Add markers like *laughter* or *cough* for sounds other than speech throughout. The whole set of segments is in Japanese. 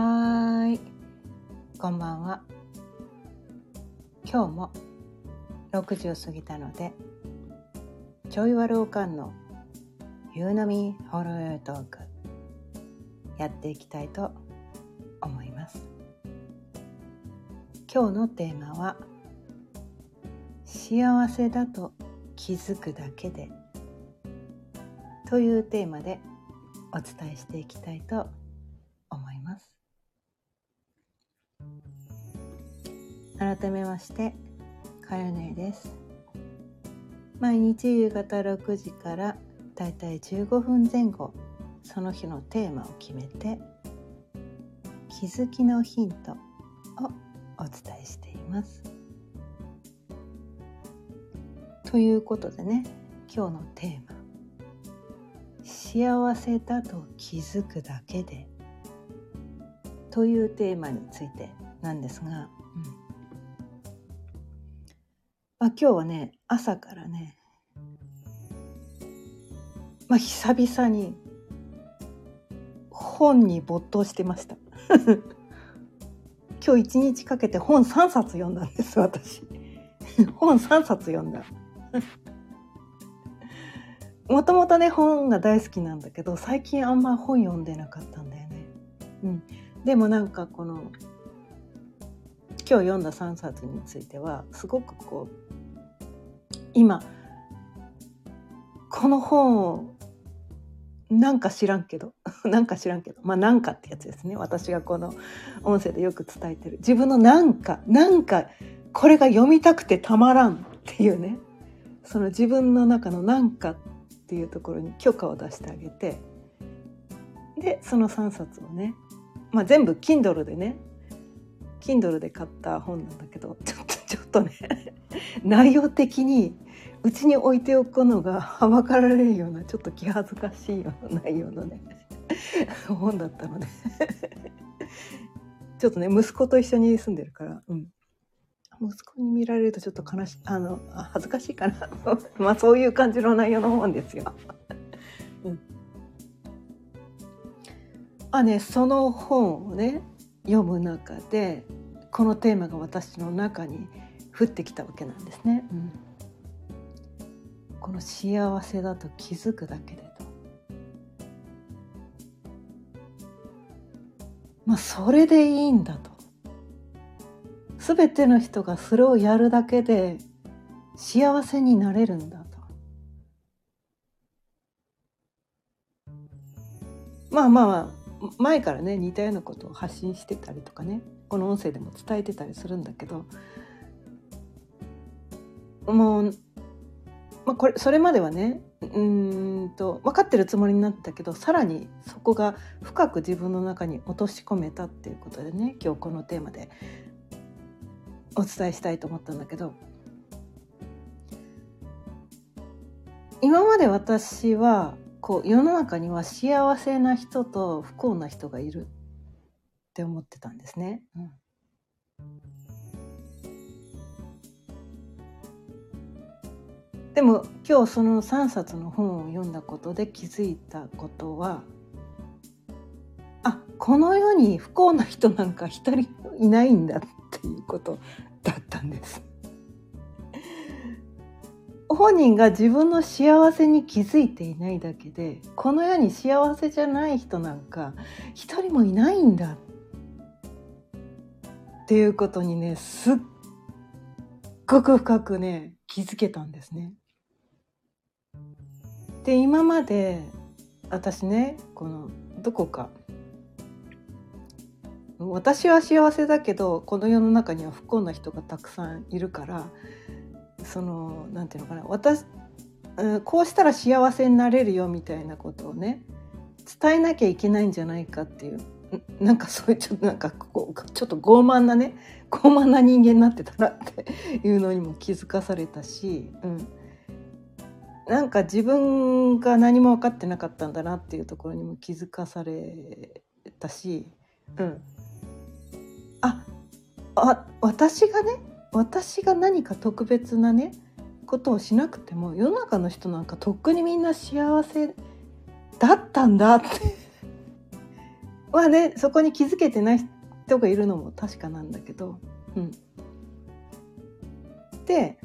はーい、こんばんは。今日も6時を過ぎたので、ちょいわるおかんの夕飲みホロヨトークやっていきたいと思います。今日のテーマは幸せだと気づくだけでというテーマでお伝えしていきたいと思改めましてかよねです。毎日夕方6時からだいたい15分前後その日のテーマを決めて気づきのヒントをお伝えしています。ということでね今日のテーマ幸せだと気づくだけでというテーマについてなんですが、うん。まあ、今日はね朝からねまあ久々に本に没頭してました。*laughs* 今日一日かけて本3冊読んだんです私。*laughs* 本3冊読んだ。*laughs* もともとね本が大好きなんだけど最近あんま本読んでなかったんだよね。うん、でもなんかこの今日読んだ3冊についてはすごくこう今この本をなんか知らんけど *laughs* なんか知らんけどまあなんかってやつですね。私がこの音声でよく伝えてる。自分のなんかなんかこれが読みたくてたまらんっていうね。その自分の中のなんかっていうところに許可を出してあげて。でその3冊をね、まあ、全部 Kindle でね Kindle で買った本なんだけどちょっとちょっとね内容的にうちに置いておくのが *laughs* はばかられるようなちょっと気恥ずかしいような内容のね *laughs* 本だったので *laughs* ちょっとね息子と一緒に住んでるから、うん、息子に見られるとちょっと悲しあの恥ずかしいかな。まあそういう感じの内容の本ですよ。うん、あねその本をね読む中でこのテーマが私の中に降ってきたわけなんですね。うん、この幸せだと気づくだけでと。まあそれでいいんだと。全ての人がそれをやるだけで幸せになれるんだと。まあまあ前からね似たようなことを発信してたりとかねこの音声でも伝えてたりするんだけどもう、まあ、これそれまではねうんと分かってるつもりになったけどさらにそこが深く自分の中に落とし込めたっていうことでね今日このテーマでお伝えしたいと思ったんだけど今まで私はこう世の中には幸せな人と不幸な人がいるって思ってたんですね。うん、でも今日その3冊の本を読んだことで気づいたことはあこの世に不幸な人なんか一人いないんだっていうことだったんです。本人が自分の幸せに気づいていないだけでこの世に幸せじゃない人なんか一人もいないんだっていうことにねすっごく深くね気づけたんですね。で今まで私ねこのどこか私は幸せだけどこの世の中には不幸な人がたくさんいるからそのなんていうのかな。私こうしたら幸せになれるよみたいなことをね伝えなきゃいけないんじゃないかっていう。なんかそういうちょっとなんかこうちょっと傲慢なね傲慢な人間になってたなっていうのにも気づかされたし、うん、なんか自分が何も分かってなかったんだなっていうところにも気づかされたし、うん、ああ私がね私が何か特別なねことをしなくても世の中の人なんかとっくにみんな幸せだったんだって。*laughs* はねそこに気づけてない人がいるのも確かなんだけど、うん、で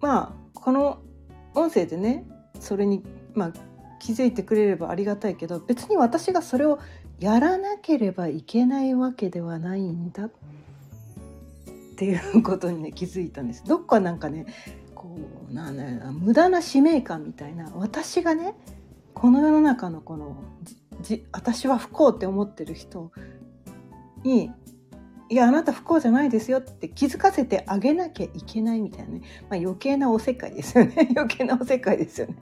まあこの音声でねそれに、まあ、気づいてくれればありがたいけど別に私がそれをやらなければいけないわけではないんだっていうことにね気づいたんです。どっかなんかねこうなんね無駄な使命感みたいな私がねこの世の中のこのじ私は不幸って思ってる人にいやあなた不幸じゃないですよって気づかせてあげなきゃいけないみたいなね、まあ、余計なおせっかいですよね。*laughs* 余計なおせっかいですよね。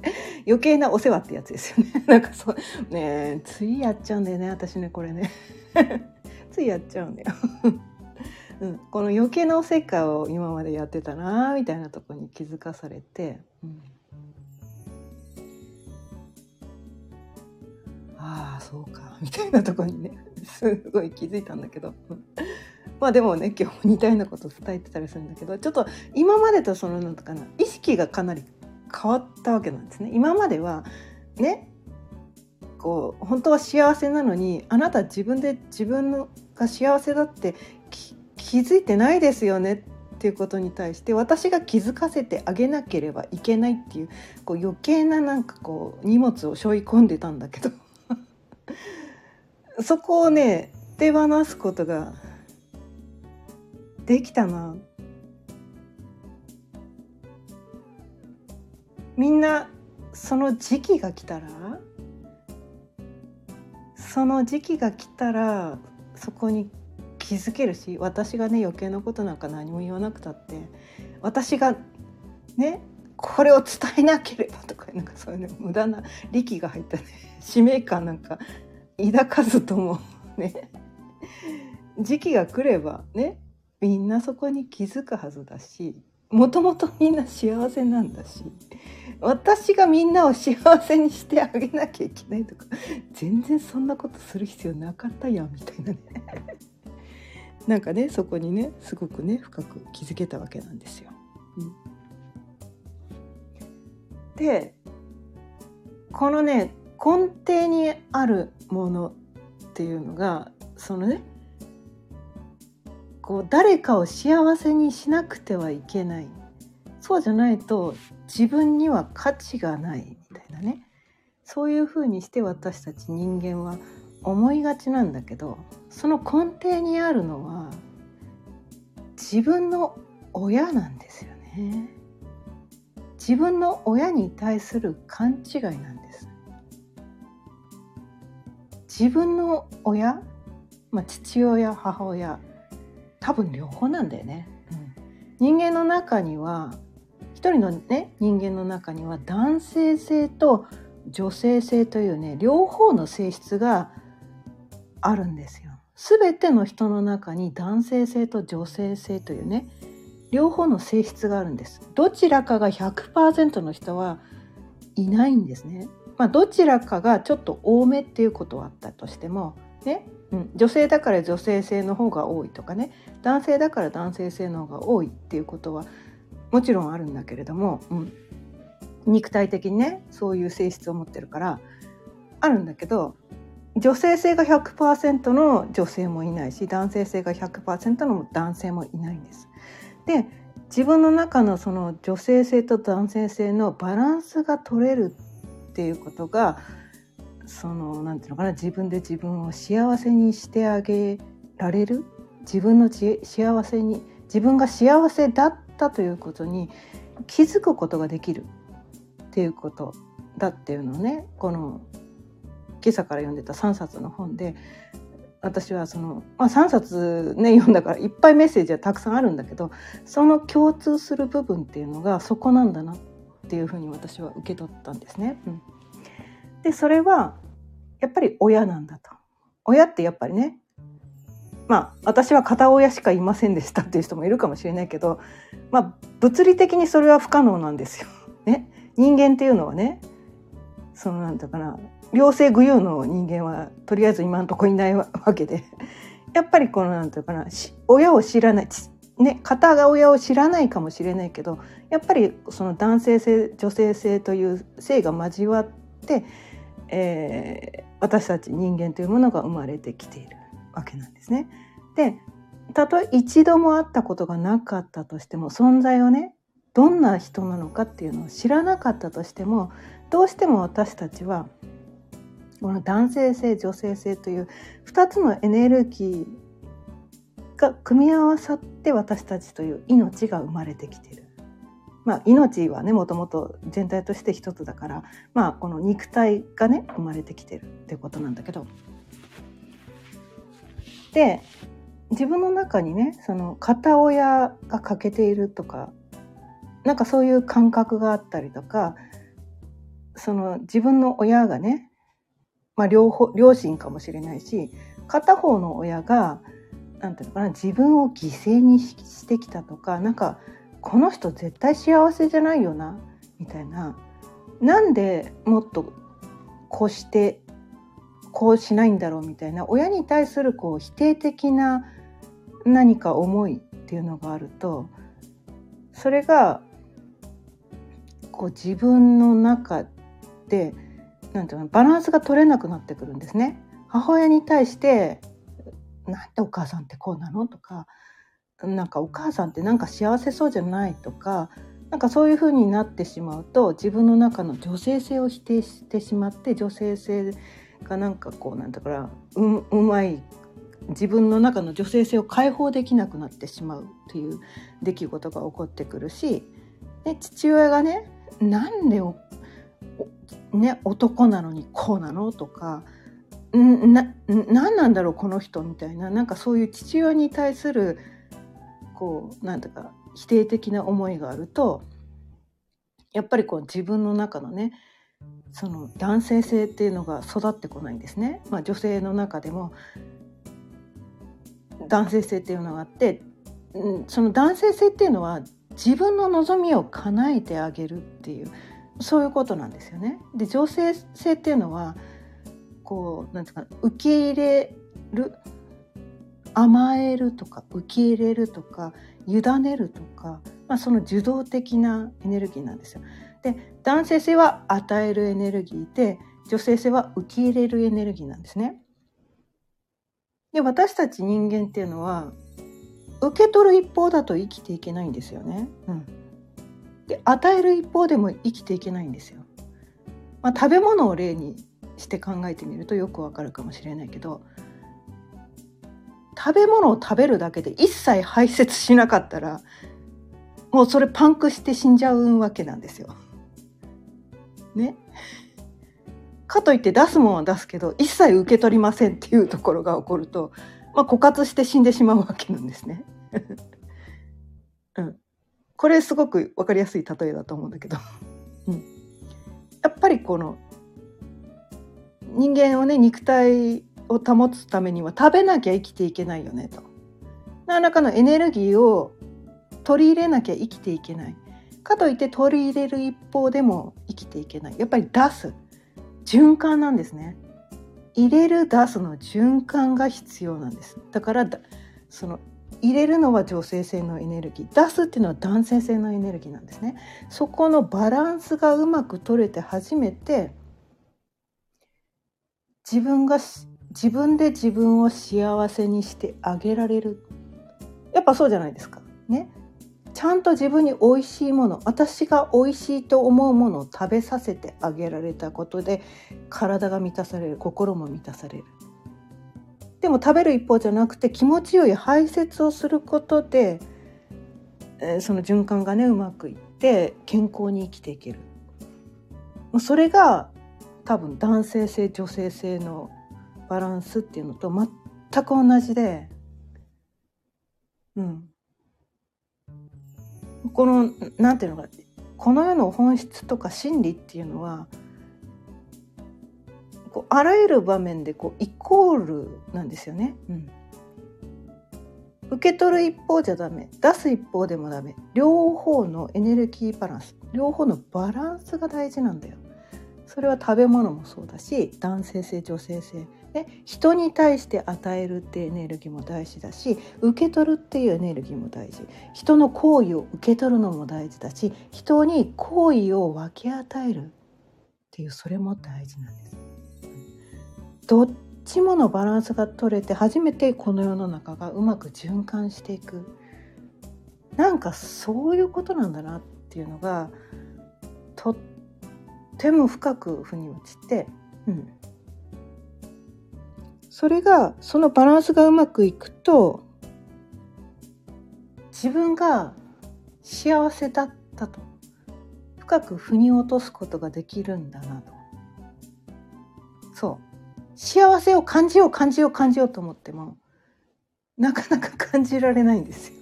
余計なお世話ってやつですよね。*laughs* なんかそう。ねついやっちゃうんだよね私ねこれね。*laughs* ついやっちゃうんだよ。うん、この余計なおせっかいを今までやってたなみたいなとこに気づかされて、うん、ああそうか。みたいなとこにねすごい気づいたんだけど。まあでもね今日似たようなこと伝えてたりするんだけどちょっと今までとそのなんとかな意識がかなり変わったわけなんですね。今まではねこう本当は幸せなのにあなた自分で自分のが幸せだって気づいてないですよねっていうことに対して私が気づかせてあげなければいけないっていうこう余計ななんかこう荷物を背負い込んでたんだけどそこをね手放すことができたな。みんなその時期が来たら？その時期が来たらそこに気づけるし私がね余計なことなんか何も言わなくたって私がねこれを伝えなければとかなんかそういうね無駄な力が入ったね使命感なんか抱かずともね時期が来ればねみんなそこに気づくはずだしもともとみんな幸せなんだし私がみんなを幸せにしてあげなきゃいけないとか全然そんなことする必要なかったやんみたいなね *laughs* なんかねそこにねすごくね深く気づけたわけなんですよ。うん、でこのね根底にあるものっていうのがそのねこう誰かを幸せにしなくてはいけない。そうじゃないと自分には価値がないみたいなね。そういうふうにして私たち人間は思いがちなんだけどその根底にあるのは自分の親なんですよね。自分の親に対する勘違いなんです。自分の親、まあ、父親母親多分両方なんだよね、うん、人間の中には一人のね人間の中には男性性と女性性というね両方の性質があるんですよ。全ての人の中に男性性と女性性というね両方の性質があるんです。どちらかが100%の人はいないんですね。まあ、どちらかがちょっと多めっていうことはあったとしてもね。うん、女性だから女性性の方が多いとかね。男性だから男性性の方が多いっていうことはもちろんあるんだけれども、うん、肉体的にねそういう性質を持ってるからあるんだけど女性性が100%の女性もいないし男性性が100%の男性もいないんです。で自分の中のその女性性と男性性のバランスが取れるっていうことがそのなんていうのかな自分で自分を幸せにしてあげられる？自分の幸せに自分が幸せだったということに気づくことができる？っていうことだっていうのをね。この今朝から読んでた3冊の本で私はその、まあ、3冊ね読んだからいっぱいメッセージはたくさんあるんだけどその共通する部分っていうのがそこなんだなっていうふうに私は受け取ったんですね。うん。でそれはやっぱり親なんだと。親ってやっぱりねまあ私は片親しかいませんでしたっていう人もいるかもしれないけど、まあ、物理的にそれは不可能なんですよ。ね、人間っていうのはねそのなんていうかな両性具有の人間はとりあえず今のとこいないわけでやっぱりこのなんていうかな親を知らないね、片が親を知らないかもしれないけどやっぱりその男性性女性性という性が交わって、えー、私たち人間というものが生まれてきているわけなんですね。でたとえ一度も会ったことがなかったとしても存在をねどんな人なのかっていうのを知らなかったとしてもどうしても私たちはこの男性性女性性という2つのエネルギーが組み合わさって私たちという命が生まれてきている。まあ、命はねもともと全体として一つだから、まあ、この肉体がね生まれてきてるってことなんだけど。で自分の中にねその片親が欠けているとかなんかそういう感覚があったりとかその自分の親がね、まあ、両方両親かもしれないし片方の親がなんていうのかな自分を犠牲にしてきたとかなんかこの人絶対幸せじゃないよなみたいななんでもっとこうしてこうしないんだろうみたいな親に対するこう否定的な何か思いっていうのがあるとそれがこう自分の中でなんていうのバランスが取れなくなってくるんですね。母親に対して「なんでお母さんってこうなの?」とか「なんかお母さんってなんか幸せそうじゃない」とかなんかそういう風になってしまうと自分の中の女性性を否定してしまって女性性がなんかこうなんだからううまい自分の中の女性性を解放できなくなってしまうという出来事が起こってくるしで父親がねなんでね、男なのにこうなのとかんな何なんだろうこの人みたいななんかそういう父親に対するこうなんだか否定的な思いがあるとやっぱりこう自分の中のねその男性性っていうのが育ってこないんですね。まあ、女性の中でも男性性っていうのがあってうんその男性性っていうのは自分の望みを叶えてあげるっていうそういうことなんですよね。で女性性っていうのはこうなんていうか受け入れる甘えるとか受け入れるとか委ねるとか、まあ、その受動的なエネルギーなんですよ。で男性性は与えるエネルギーで女性性は受け入れるエネルギーなんですね。で私たち人間っていうのは受け取る一方だと生きていけないんですよね。うん、で与える一方でも生きていけないんですよ。まあ、食べ物を例にして考えてみるとよくわかるかもしれないけど食べ物を食べるだけで一切排泄しなかったらもうそれパンクして死んじゃうわけなんですよ。ね。かといって出すものは出すけど一切受け取りませんっていうところが起こると、まあ、枯渇して死んでしまうわけなんですね。*laughs* うん、これすごく分かりやすい例えだと思うんだけど、うん、やっぱりこの人間をね肉体を保つためには食べなきゃ生きていけないよねと。何らかのエネルギーを取り入れなきゃ生きていけない。かといって取り入れる一方でも生きていけない。やっぱり出す循環なんですね。入れる出すの循環が必要なんです。だからその入れるのは女性性のエネルギー。出すっていうのは男性性のエネルギーなんですね。そこのバランスがうまく取れて初めて自分が自分で自分を幸せにしてあげられる。やっぱそうじゃないですか。ね。ちゃんと自分に美味しいもの私が美味しいと思うものを食べさせてあげられたことで体が満たされる心も満たされる。でも食べる一方じゃなくて気持ちよい排泄をすることで、えー、その循環がねうまくいって健康に生きていける。それが多分男性性女性性のバランスっていうのと全く同じでうんこのなんていうのかこの世の本質とか真理っていうのはこうあらゆる場面でこうイコールなんですよね。うん、受け取る一方じゃダメ出す一方でもダメ両方のエネルギーバランス両方のバランスが大事なんだよ。それは食べ物もそうだし男性性女性性ね、人に対して与えるっていうエネルギーも大事だし受け取るっていうエネルギーも大事人の行為を受け取るのも大事だし人に行為を分け与えるっっていうそれも大事なんです。どっちものバランスが取れて初めてこの世の中がうまく循環していくなんかそういうことなんだなっていうのがとっても深く腑に落ちて、うん、それがそのバランスがうまくいくと自分が幸せだったと。深く腑に落とすことができるんだなと。そう。幸せを感じよう感じよう感じようと思ってもなかなか感じられないんですよ。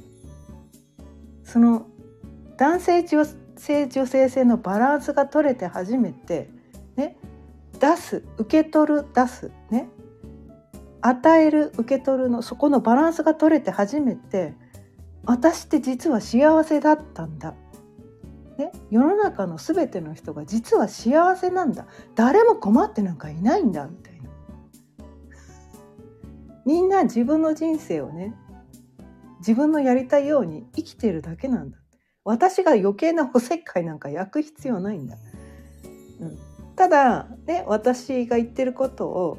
その男性性女性性のバランスが取れて初めてね出す受け取る出すね与える受け取るのそこのバランスが取れて初めて私って実は幸せだったんだ、ね、世の中の全ての人が実は幸せなんだ。誰も困ってなんかいないんだみたいな。みんな自分の人生をね自分のやりたいように生きてるだけなんだ。私が余計なおせっかいなんか焼く必要ないんだ、うん、ただね私が言ってることを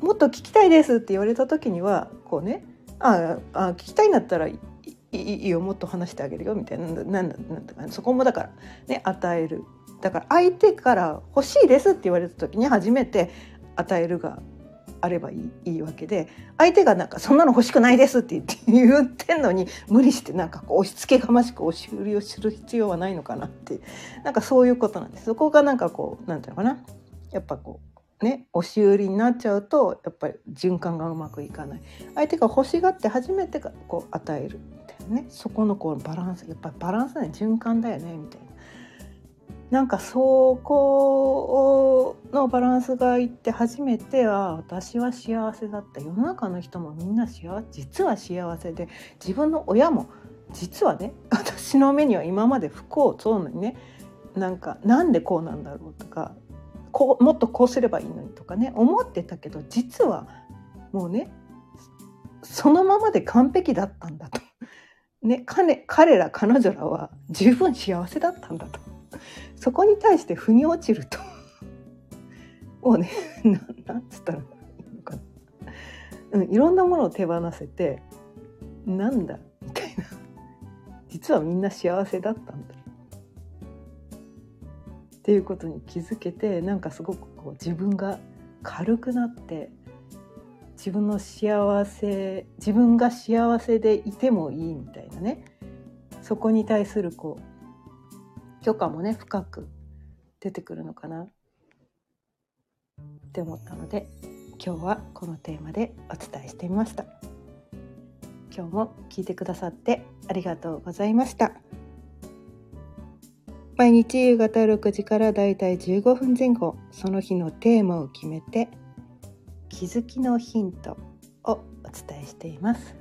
もっと聞きたいですって言われた時にはこうねああ聞きたいんだったらいいよもっと話してあげるよみたいななんなんなんかそこもだからね与える。だから相手から欲しいですって言われた時に初めて与えるがあればいいいいわけで相手がなんか「そんなの欲しくないです」って言ってんのに無理してなんかこう押し付けがましく押し売りをする必要はないのかなってなんかそういうことなんです。そこがなんかこうなんていうのかな。やっぱこうね押し売りになっちゃうとやっぱり循環がうまくいかない。相手が欲しがって初めてこう与えるみたいなね。そこのこうバランスやっぱりバランスね循環だよねみたいな。なんかそこのバランスがいって初めては私は幸せだった世の中の人もみんな幸実は幸せで自分の親も実はね *laughs* 私の目には今まで不幸そうのにねなんかなんでこうなんだろうとかこうもっとこうすればいいのにとかね思ってたけど実はもうねそのままで完璧だったんだと。ね、彼彼ら彼女らは十分幸せだったんだと。そこに対して腑に落ちると *laughs* もうねななんつったらいいのかな、うん、いろんなものを手放せてなんだみたいな。実はみんな幸せだったんだ。っていうことに気づけてなんかすごくこう自分が軽くなって自分の幸せ自分が幸せでいてもいいみたいなね。そこに対するこう許可もね深く出てくるのかな？って思ったので今日はこのテーマでお伝えしてみました。今日も聞いてくださってありがとうございました。毎日夕方6時からだいたい15分前後その日のテーマを決めて気づきのヒントをお伝えしています。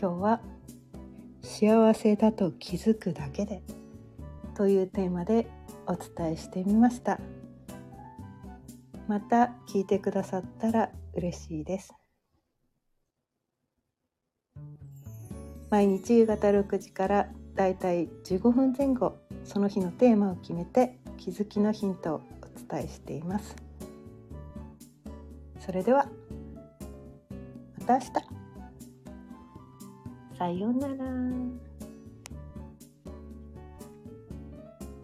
今日は幸せだと気づくだけでというテーマでお伝えしてみました。また聞いてくださったら嬉しいです。毎日夕方6時からだいたい15分前後その日のテーマを決めて気づきのヒントをお伝えしています。それではまた明日。さようなら。